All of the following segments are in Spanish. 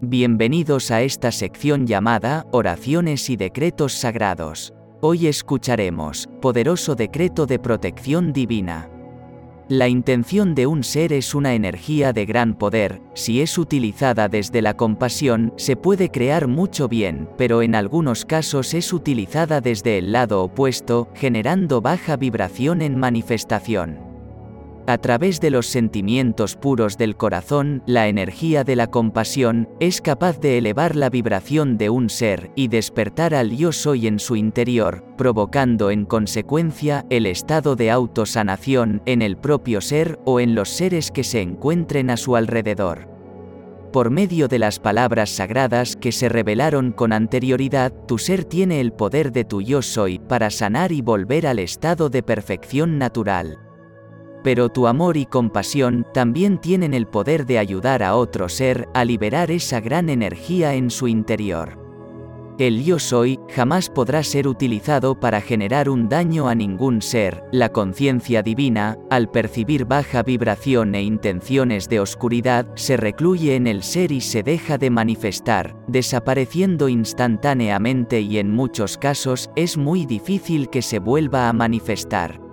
Bienvenidos a esta sección llamada Oraciones y Decretos Sagrados. Hoy escucharemos, Poderoso Decreto de Protección Divina. La intención de un ser es una energía de gran poder, si es utilizada desde la compasión, se puede crear mucho bien, pero en algunos casos es utilizada desde el lado opuesto, generando baja vibración en manifestación. A través de los sentimientos puros del corazón, la energía de la compasión es capaz de elevar la vibración de un ser y despertar al yo soy en su interior, provocando en consecuencia el estado de autosanación en el propio ser o en los seres que se encuentren a su alrededor. Por medio de las palabras sagradas que se revelaron con anterioridad, tu ser tiene el poder de tu yo soy para sanar y volver al estado de perfección natural pero tu amor y compasión también tienen el poder de ayudar a otro ser a liberar esa gran energía en su interior. El yo soy jamás podrá ser utilizado para generar un daño a ningún ser, la conciencia divina, al percibir baja vibración e intenciones de oscuridad, se recluye en el ser y se deja de manifestar, desapareciendo instantáneamente y en muchos casos es muy difícil que se vuelva a manifestar.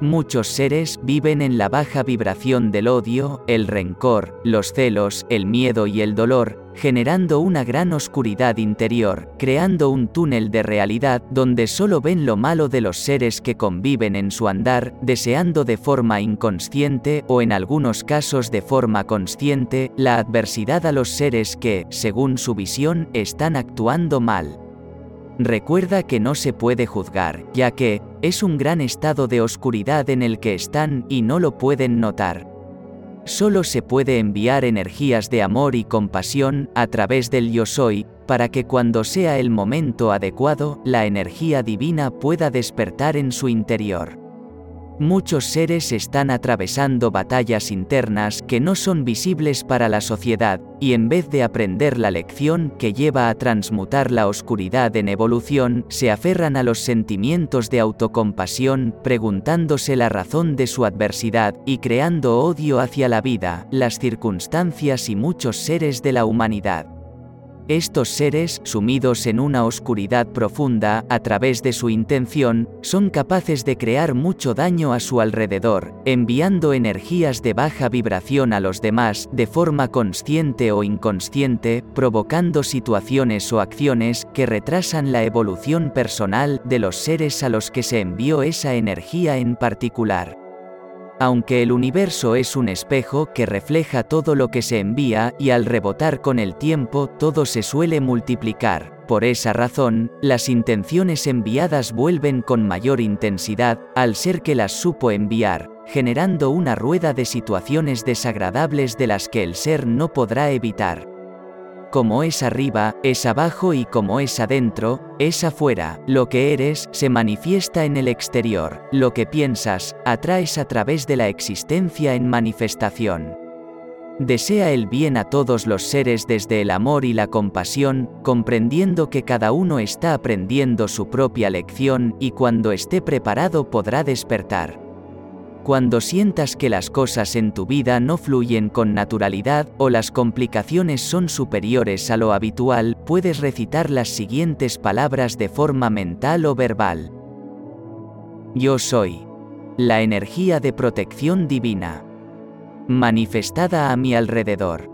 Muchos seres viven en la baja vibración del odio, el rencor, los celos, el miedo y el dolor, generando una gran oscuridad interior, creando un túnel de realidad donde solo ven lo malo de los seres que conviven en su andar, deseando de forma inconsciente o en algunos casos de forma consciente la adversidad a los seres que, según su visión, están actuando mal. Recuerda que no se puede juzgar, ya que, es un gran estado de oscuridad en el que están y no lo pueden notar. Solo se puede enviar energías de amor y compasión a través del yo soy, para que cuando sea el momento adecuado, la energía divina pueda despertar en su interior. Muchos seres están atravesando batallas internas que no son visibles para la sociedad, y en vez de aprender la lección que lleva a transmutar la oscuridad en evolución, se aferran a los sentimientos de autocompasión, preguntándose la razón de su adversidad y creando odio hacia la vida, las circunstancias y muchos seres de la humanidad. Estos seres, sumidos en una oscuridad profunda, a través de su intención, son capaces de crear mucho daño a su alrededor, enviando energías de baja vibración a los demás, de forma consciente o inconsciente, provocando situaciones o acciones que retrasan la evolución personal de los seres a los que se envió esa energía en particular. Aunque el universo es un espejo que refleja todo lo que se envía y al rebotar con el tiempo todo se suele multiplicar, por esa razón, las intenciones enviadas vuelven con mayor intensidad al ser que las supo enviar, generando una rueda de situaciones desagradables de las que el ser no podrá evitar. Como es arriba, es abajo y como es adentro, es afuera. Lo que eres se manifiesta en el exterior. Lo que piensas, atraes a través de la existencia en manifestación. Desea el bien a todos los seres desde el amor y la compasión, comprendiendo que cada uno está aprendiendo su propia lección y cuando esté preparado podrá despertar. Cuando sientas que las cosas en tu vida no fluyen con naturalidad o las complicaciones son superiores a lo habitual, puedes recitar las siguientes palabras de forma mental o verbal. Yo soy la energía de protección divina, manifestada a mi alrededor,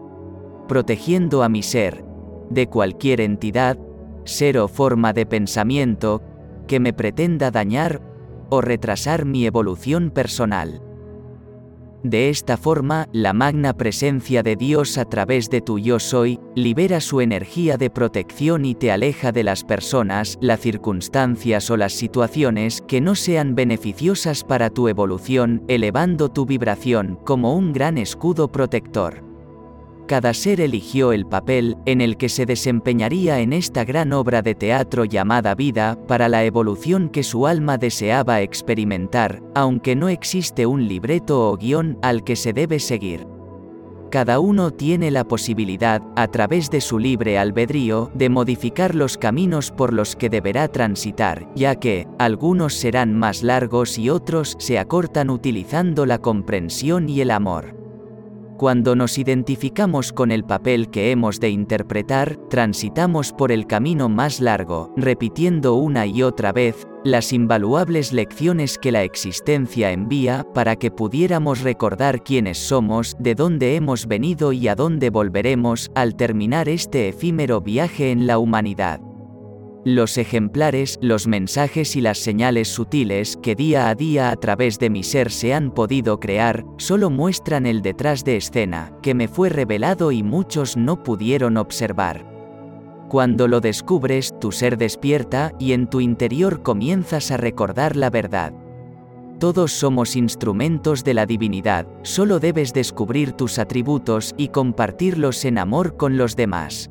protegiendo a mi ser, de cualquier entidad, ser o forma de pensamiento, que me pretenda dañar o retrasar mi evolución personal. De esta forma, la magna presencia de Dios a través de tu yo soy, libera su energía de protección y te aleja de las personas, las circunstancias o las situaciones que no sean beneficiosas para tu evolución, elevando tu vibración como un gran escudo protector. Cada ser eligió el papel en el que se desempeñaría en esta gran obra de teatro llamada vida para la evolución que su alma deseaba experimentar, aunque no existe un libreto o guion al que se debe seguir. Cada uno tiene la posibilidad, a través de su libre albedrío, de modificar los caminos por los que deberá transitar, ya que, algunos serán más largos y otros se acortan utilizando la comprensión y el amor. Cuando nos identificamos con el papel que hemos de interpretar, transitamos por el camino más largo, repitiendo una y otra vez, las invaluables lecciones que la existencia envía para que pudiéramos recordar quiénes somos, de dónde hemos venido y a dónde volveremos al terminar este efímero viaje en la humanidad. Los ejemplares, los mensajes y las señales sutiles que día a día a través de mi ser se han podido crear, solo muestran el detrás de escena, que me fue revelado y muchos no pudieron observar. Cuando lo descubres, tu ser despierta y en tu interior comienzas a recordar la verdad. Todos somos instrumentos de la divinidad, solo debes descubrir tus atributos y compartirlos en amor con los demás.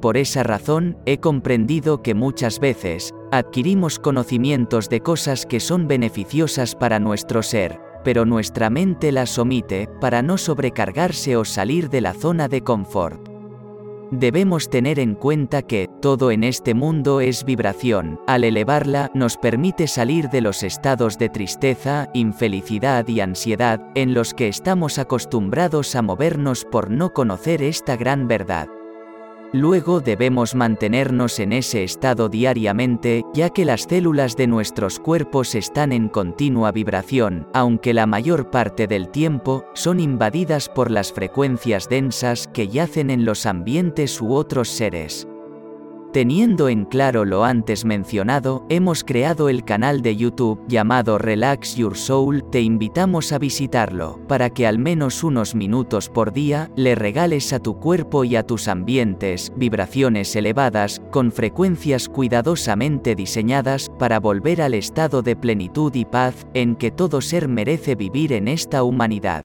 Por esa razón, he comprendido que muchas veces, adquirimos conocimientos de cosas que son beneficiosas para nuestro ser, pero nuestra mente las omite, para no sobrecargarse o salir de la zona de confort. Debemos tener en cuenta que, todo en este mundo es vibración, al elevarla, nos permite salir de los estados de tristeza, infelicidad y ansiedad, en los que estamos acostumbrados a movernos por no conocer esta gran verdad. Luego debemos mantenernos en ese estado diariamente, ya que las células de nuestros cuerpos están en continua vibración, aunque la mayor parte del tiempo son invadidas por las frecuencias densas que yacen en los ambientes u otros seres. Teniendo en claro lo antes mencionado, hemos creado el canal de YouTube llamado Relax Your Soul, te invitamos a visitarlo, para que al menos unos minutos por día, le regales a tu cuerpo y a tus ambientes, vibraciones elevadas, con frecuencias cuidadosamente diseñadas, para volver al estado de plenitud y paz, en que todo ser merece vivir en esta humanidad.